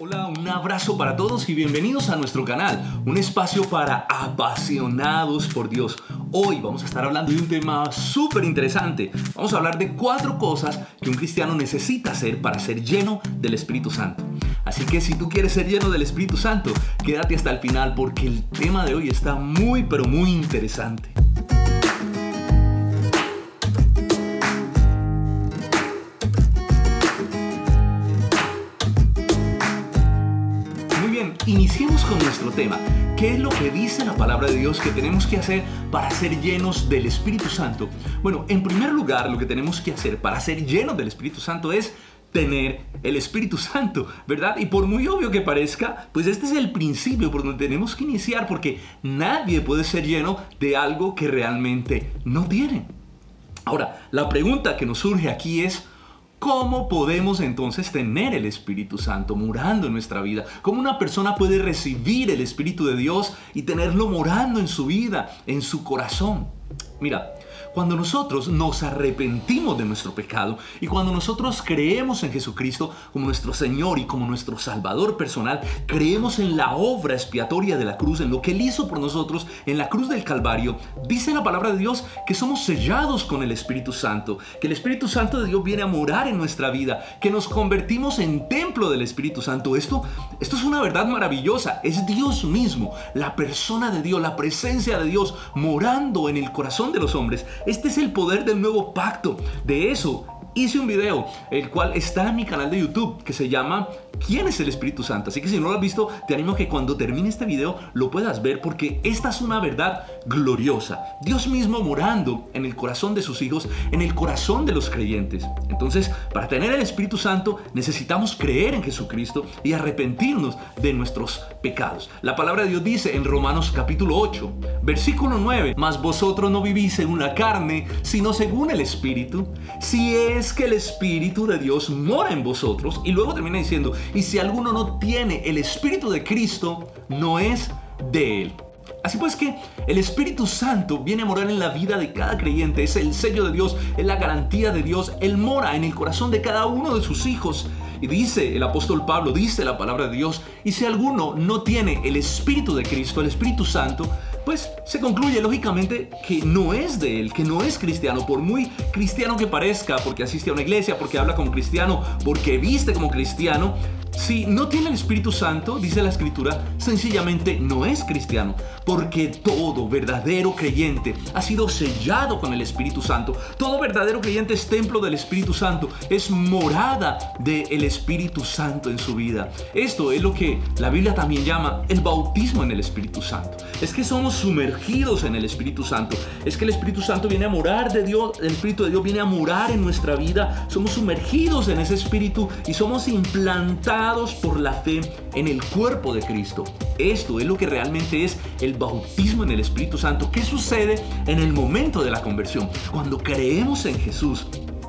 Hola, un abrazo para todos y bienvenidos a nuestro canal, un espacio para apasionados por Dios. Hoy vamos a estar hablando de un tema súper interesante. Vamos a hablar de cuatro cosas que un cristiano necesita hacer para ser lleno del Espíritu Santo. Así que si tú quieres ser lleno del Espíritu Santo, quédate hasta el final porque el tema de hoy está muy pero muy interesante. Iniciemos con nuestro tema. ¿Qué es lo que dice la palabra de Dios que tenemos que hacer para ser llenos del Espíritu Santo? Bueno, en primer lugar, lo que tenemos que hacer para ser llenos del Espíritu Santo es tener el Espíritu Santo, ¿verdad? Y por muy obvio que parezca, pues este es el principio por donde tenemos que iniciar porque nadie puede ser lleno de algo que realmente no tiene. Ahora, la pregunta que nos surge aquí es, ¿Cómo podemos entonces tener el Espíritu Santo morando en nuestra vida? ¿Cómo una persona puede recibir el Espíritu de Dios y tenerlo morando en su vida, en su corazón? Mira, cuando nosotros nos arrepentimos de nuestro pecado y cuando nosotros creemos en Jesucristo como nuestro Señor y como nuestro Salvador personal, creemos en la obra expiatoria de la cruz, en lo que Él hizo por nosotros en la cruz del Calvario, dice la palabra de Dios que somos sellados con el Espíritu Santo, que el Espíritu Santo de Dios viene a morar en nuestra vida, que nos convertimos en templo del Espíritu Santo. Esto, esto es una verdad maravillosa, es Dios mismo, la persona de Dios, la presencia de Dios morando en el corazón de los hombres. Este es el poder del nuevo pacto. De eso hice un video, el cual está en mi canal de YouTube, que se llama quién es el Espíritu Santo. Así que si no lo has visto, te animo a que cuando termine este video lo puedas ver porque esta es una verdad gloriosa. Dios mismo morando en el corazón de sus hijos, en el corazón de los creyentes. Entonces, para tener el Espíritu Santo necesitamos creer en Jesucristo y arrepentirnos de nuestros pecados. La palabra de Dios dice en Romanos capítulo 8, versículo 9, mas vosotros no vivís según la carne, sino según el Espíritu, si es que el Espíritu de Dios mora en vosotros. Y luego termina diciendo, y si alguno no tiene el Espíritu de Cristo, no es de él. Así pues que el Espíritu Santo viene a morar en la vida de cada creyente, es el sello de Dios, es la garantía de Dios, Él mora en el corazón de cada uno de sus hijos. Y dice el apóstol Pablo, dice la palabra de Dios, y si alguno no tiene el Espíritu de Cristo, el Espíritu Santo, pues se concluye lógicamente que no es de él, que no es cristiano, por muy cristiano que parezca, porque asiste a una iglesia, porque habla como cristiano, porque viste como cristiano, si no tiene el Espíritu Santo, dice la Escritura, sencillamente no es cristiano, porque todo verdadero creyente ha sido sellado con el Espíritu Santo. Todo verdadero creyente es templo del Espíritu Santo, es morada del Espíritu Santo en su vida. Esto es lo que la Biblia también llama el bautismo en el Espíritu Santo. Es que somos sumergidos en el Espíritu Santo. Es que el Espíritu Santo viene a morar de Dios, el Espíritu de Dios viene a morar en nuestra vida. Somos sumergidos en ese Espíritu y somos implantados por la fe en el cuerpo de Cristo. Esto es lo que realmente es el bautismo en el Espíritu Santo. ¿Qué sucede en el momento de la conversión? Cuando creemos en Jesús,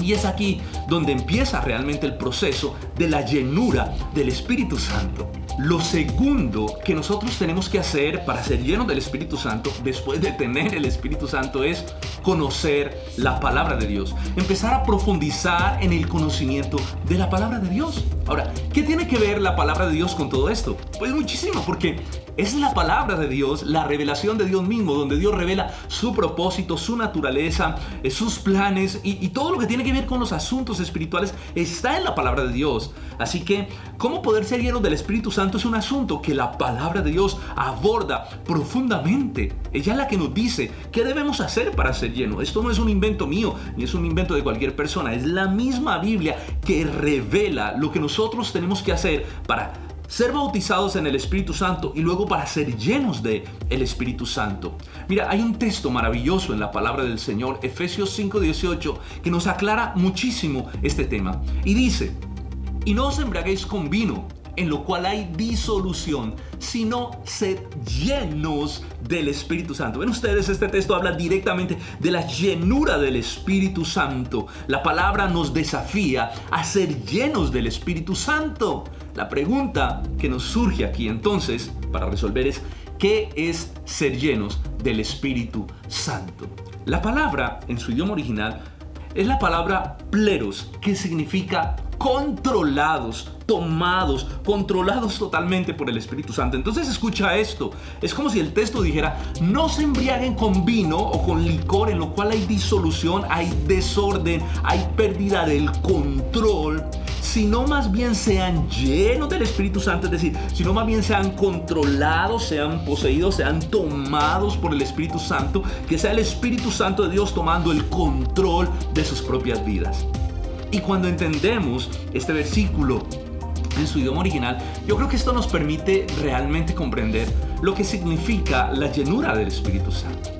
y es aquí donde empieza realmente el proceso de la llenura del Espíritu Santo. Lo segundo que nosotros tenemos que hacer para ser llenos del Espíritu Santo, después de tener el Espíritu Santo, es conocer la palabra de Dios. Empezar a profundizar en el conocimiento de la palabra de Dios. Ahora, ¿qué tiene que ver la palabra de Dios con todo esto? Pues muchísimo, porque es la palabra de Dios, la revelación de Dios mismo, donde Dios revela su propósito, su naturaleza, eh, sus planes y, todo lo que tiene que ver con los asuntos espirituales está en la palabra de Dios. Así que, ¿cómo poder ser llenos del Espíritu Santo? es un asunto que la palabra de Dios aborda profundamente. Ella es la que nos dice qué debemos hacer para ser llenos. Esto no es un invento mío, ni es un invento de cualquier persona. Es la misma Biblia que revela lo que nosotros tenemos que hacer para ser bautizados en el Espíritu Santo y luego para ser llenos de el Espíritu Santo. Mira, hay un texto maravilloso en la palabra del Señor, Efesios 5:18, que nos aclara muchísimo este tema. Y dice, y no os embriaguéis con vino en lo cual hay disolución, sino ser llenos del Espíritu Santo. Ven ustedes, este texto habla directamente de la llenura del Espíritu Santo. La palabra nos desafía a ser llenos del Espíritu Santo. La pregunta que nos surge aquí entonces para resolver es, ¿qué es ser llenos del Espíritu Santo? La palabra en su idioma original es la palabra pleros, que significa controlados tomados, controlados totalmente por el Espíritu Santo. Entonces escucha esto. Es como si el texto dijera, no se embriaguen con vino o con licor en lo cual hay disolución, hay desorden, hay pérdida del control sino más bien sean llenos del Espíritu Santo, es decir, sino más bien sean controlados, sean poseídos, sean tomados por el Espíritu Santo, que sea el Espíritu Santo de Dios tomando el control de sus propias vidas. Y cuando entendemos este versículo en su idioma original, yo creo que esto nos permite realmente comprender lo que significa la llenura del Espíritu Santo.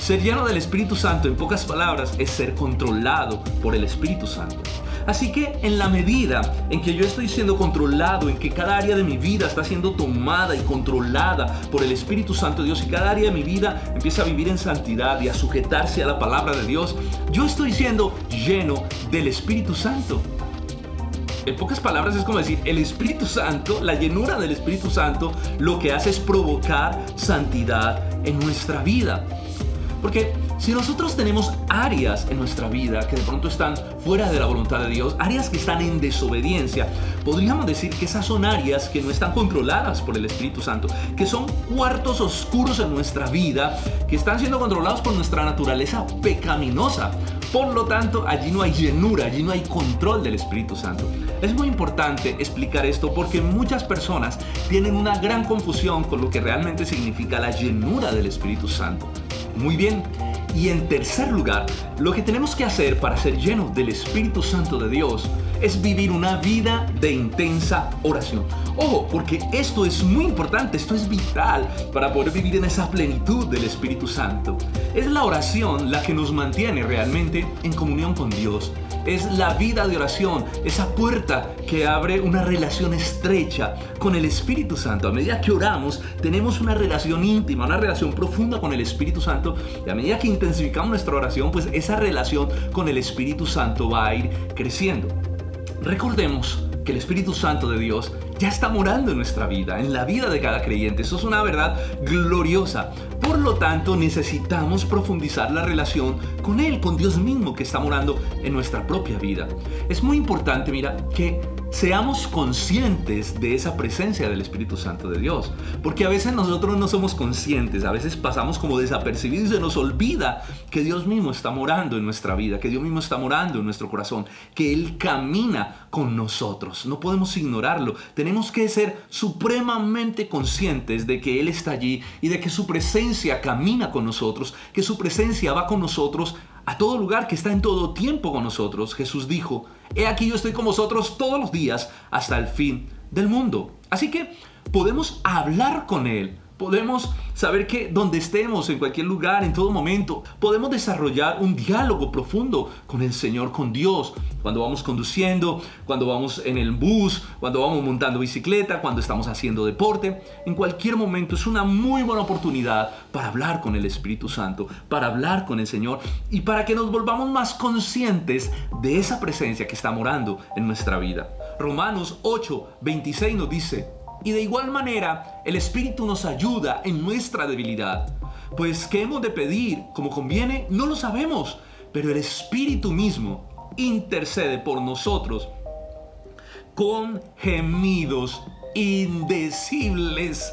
Ser lleno del Espíritu Santo, en pocas palabras, es ser controlado por el Espíritu Santo. Así que en la medida en que yo estoy siendo controlado, en que cada área de mi vida está siendo tomada y controlada por el Espíritu Santo de Dios y cada área de mi vida empieza a vivir en santidad y a sujetarse a la palabra de Dios, yo estoy siendo lleno del Espíritu Santo. En pocas palabras es como decir, el Espíritu Santo, la llenura del Espíritu Santo, lo que hace es provocar santidad en nuestra vida. Porque si nosotros tenemos áreas en nuestra vida que de pronto están fuera de la voluntad de Dios, áreas que están en desobediencia, podríamos decir que esas son áreas que no están controladas por el Espíritu Santo, que son cuartos oscuros en nuestra vida, que están siendo controlados por nuestra naturaleza pecaminosa. Por lo tanto, allí no hay llenura, allí no hay control del Espíritu Santo. Es muy importante explicar esto porque muchas personas tienen una gran confusión con lo que realmente significa la llenura del Espíritu Santo. Muy bien, y en tercer lugar, lo que tenemos que hacer para ser llenos del Espíritu Santo de Dios es vivir una vida de intensa oración. Ojo, porque esto es muy importante, esto es vital para poder vivir en esa plenitud del Espíritu Santo. Es la oración la que nos mantiene realmente en comunión con Dios es la vida de oración, esa puerta que abre una relación estrecha con el Espíritu Santo. A medida que oramos, tenemos una relación íntima, una relación profunda con el Espíritu Santo. Y a medida que intensificamos nuestra oración, pues esa relación con el Espíritu Santo va a ir creciendo. Recordemos que el Espíritu Santo de Dios ya está morando en nuestra vida, en la vida de cada creyente. Eso es una verdad gloriosa. Por lo tanto, necesitamos profundizar la relación con Él, con Dios mismo que está morando en nuestra propia vida. Es muy importante, mira, que seamos conscientes de esa presencia del Espíritu Santo de Dios. Porque a veces nosotros no somos conscientes, a veces pasamos como desapercibidos y se nos olvida que Dios mismo está morando en nuestra vida, que Dios mismo está morando en nuestro corazón, que Él camina con nosotros. No podemos ignorarlo. Tenemos que ser supremamente conscientes de que Él está allí y de que su presencia camina con nosotros, que su presencia va con nosotros a todo lugar, que está en todo tiempo con nosotros. Jesús dijo, he aquí yo estoy con vosotros todos los días hasta el fin del mundo. Así que podemos hablar con Él Podemos saber que donde estemos, en cualquier lugar, en todo momento, podemos desarrollar un diálogo profundo con el Señor, con Dios. Cuando vamos conduciendo, cuando vamos en el bus, cuando vamos montando bicicleta, cuando estamos haciendo deporte. En cualquier momento es una muy buena oportunidad para hablar con el Espíritu Santo, para hablar con el Señor y para que nos volvamos más conscientes de esa presencia que está morando en nuestra vida. Romanos 8, 26 nos dice, y de igual manera, el Espíritu nos ayuda en nuestra debilidad. Pues qué hemos de pedir como conviene, no lo sabemos, pero el Espíritu mismo intercede por nosotros con gemidos indecibles.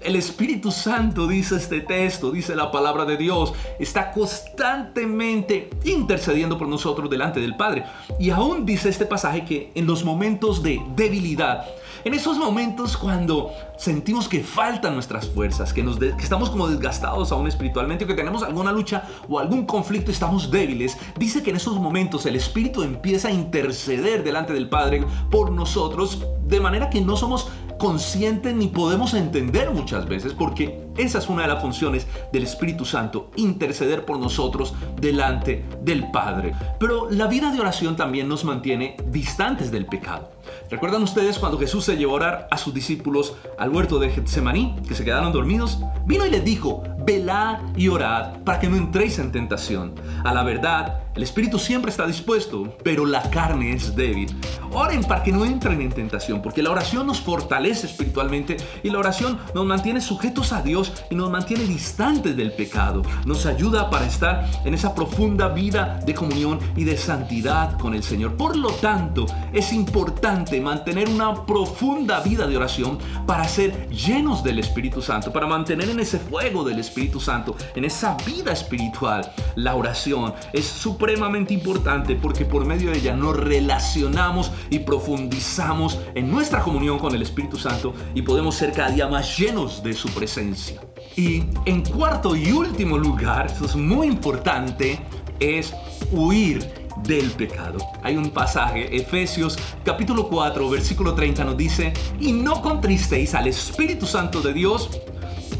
El Espíritu Santo, dice este texto, dice la palabra de Dios, está constantemente intercediendo por nosotros delante del Padre. Y aún dice este pasaje que en los momentos de debilidad, en esos momentos cuando sentimos que faltan nuestras fuerzas, que, estamos como desgastados aún espiritualmente, que tenemos alguna lucha o algún conflicto, estamos débiles, dice que en esos momentos el Espíritu empieza a interceder delante del Padre por nosotros, de manera que no somos conscientes ni podemos entender muchas veces, porque esa es una de las funciones del Espíritu Santo, interceder por nosotros delante del Padre. Pero la vida de oración también nos mantiene distantes del pecado. ¿Recuerdan ustedes cuando Jesús se llevó a orar a sus discípulos al huerto de Getsemaní, que se quedaron dormidos? Vino y les dijo, velad y orad para que no entréis en tentación. A la verdad, el espíritu siempre está dispuesto, pero la carne es débil. Oren para que no entren en tentación, porque la oración nos fortalece espiritualmente y la oración nos mantiene sujetos a Dios y nos mantiene distantes del pecado. Nos ayuda para estar en esa profunda vida de comunión y de santidad con el Señor. Por lo tanto, es importante mantener una profunda vida de oración para ser llenos del Espíritu Santo, para mantener en ese fuego del Espíritu Santo, en esa vida espiritual. La oración es supremamente importante porque por medio de ella nos relacionamos y profundizamos en nuestra comunión con el Espíritu Santo y podemos ser cada día más llenos de su presencia. Y en cuarto y último lugar, esto es muy importante, es huir del pecado. Hay un pasaje, Efesios capítulo 4, versículo 30 nos dice, y no contristéis al Espíritu Santo de Dios,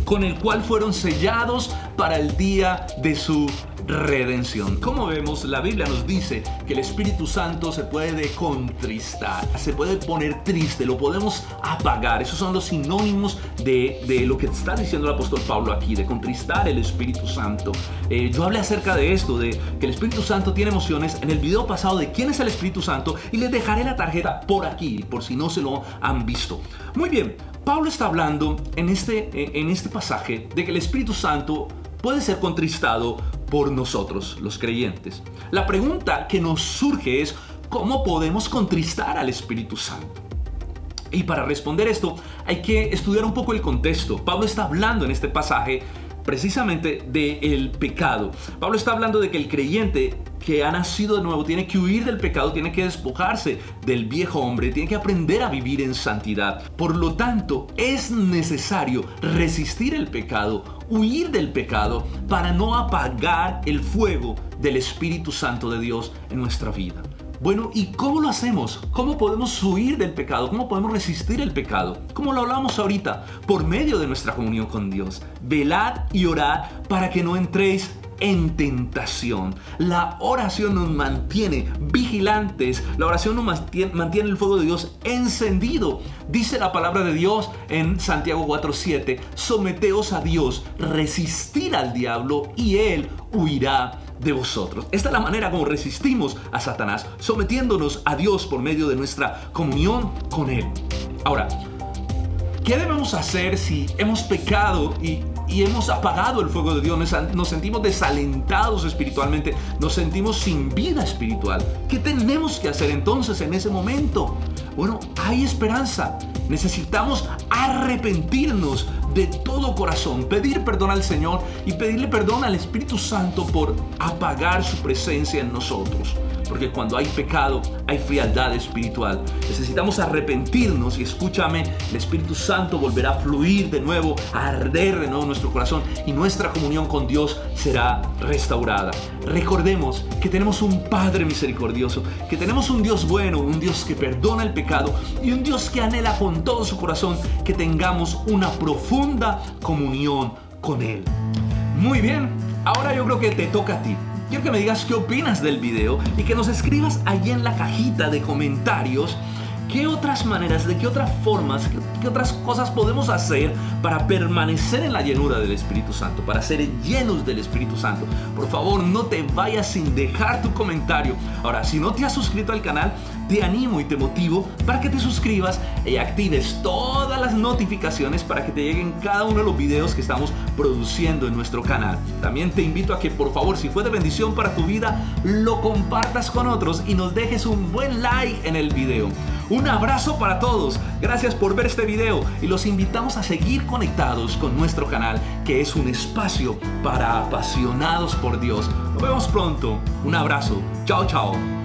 con el cual fueron sellados para el día de su redención. Como vemos, la Biblia nos dice que el Espíritu Santo se puede contristar, se puede poner triste, lo podemos apagar. Esos son los sinónimos de, de lo que está diciendo el apóstol Pablo aquí, de contristar el Espíritu Santo. Eh, yo hablé acerca de esto, de que el Espíritu Santo tiene emociones en el video pasado de quién es el Espíritu Santo y les dejaré la tarjeta por aquí, por si no se lo han visto. Muy bien, Pablo está hablando en este, en este pasaje de que el Espíritu Santo puede ser contristado por nosotros, los creyentes. La pregunta que nos surge es, ¿cómo podemos contristar al Espíritu Santo? Y para responder esto hay que estudiar un poco el contexto. Pablo está hablando en este pasaje precisamente del pecado. Pablo está hablando de que el creyente que ha nacido de nuevo tiene que huir del pecado, tiene que despojarse del viejo hombre, tiene que aprender a vivir en santidad. Por lo tanto, es necesario resistir el pecado, huir del pecado para no apagar el fuego del Espíritu Santo de Dios en nuestra vida. Bueno, ¿y cómo lo hacemos? ¿Cómo podemos huir del pecado? ¿Cómo podemos resistir el pecado? Como lo hablamos ahorita, por medio de nuestra comunión con Dios. Velad y orad para que no entréis en tentación. La oración nos mantiene vigilantes. La oración nos mantiene, el fuego de Dios encendido. Dice la palabra de Dios en Santiago 4:7, someteos a Dios, resistir al diablo y él huirá de vosotros. Esta es la manera como resistimos a Satanás, sometiéndonos a Dios por medio de nuestra comunión con Él. Ahora, ¿qué debemos hacer si hemos pecado y, hemos apagado el fuego de Dios? nos sentimos desalentados espiritualmente, nos sentimos sin vida espiritual. ¿Qué tenemos que hacer entonces en ese momento? Bueno, hay esperanza. Necesitamos arrepentirnos de todo corazón, pedir perdón al Señor y pedirle perdón al Espíritu Santo por apagar su presencia en nosotros. Porque cuando hay pecado, hay frialdad espiritual. Necesitamos arrepentirnos y escúchame, el Espíritu Santo volverá a fluir de nuevo, a arder de nuevo nuestro corazón y nuestra comunión con Dios será restaurada. Recordemos que tenemos un Padre misericordioso, que tenemos un Dios bueno, un Dios que perdona el pecado y un Dios que anhela con todo su corazón que tengamos una profunda comunión con Él. Muy bien, ahora yo creo que te toca a ti. Quiero que me digas qué opinas del video y que nos escribas allí en la cajita de comentarios ¿Qué otras maneras, de qué otras formas, qué, otras cosas podemos hacer para permanecer en la llenura del Espíritu Santo, para ser llenos del Espíritu Santo? Por favor, no te vayas sin dejar tu comentario. Ahora, si no te has suscrito al canal, te animo y te motivo para que te suscribas y actives todas las notificaciones para que te lleguen cada uno de los videos que estamos produciendo en nuestro canal. También te invito a que por favor, si fue de bendición para tu vida, lo compartas con otros y nos dejes un buen like en el video. Un abrazo para todos, gracias por ver este video y los invitamos a seguir conectados con nuestro canal que es un espacio para apasionados por Dios. Nos vemos pronto, un abrazo, chao chao.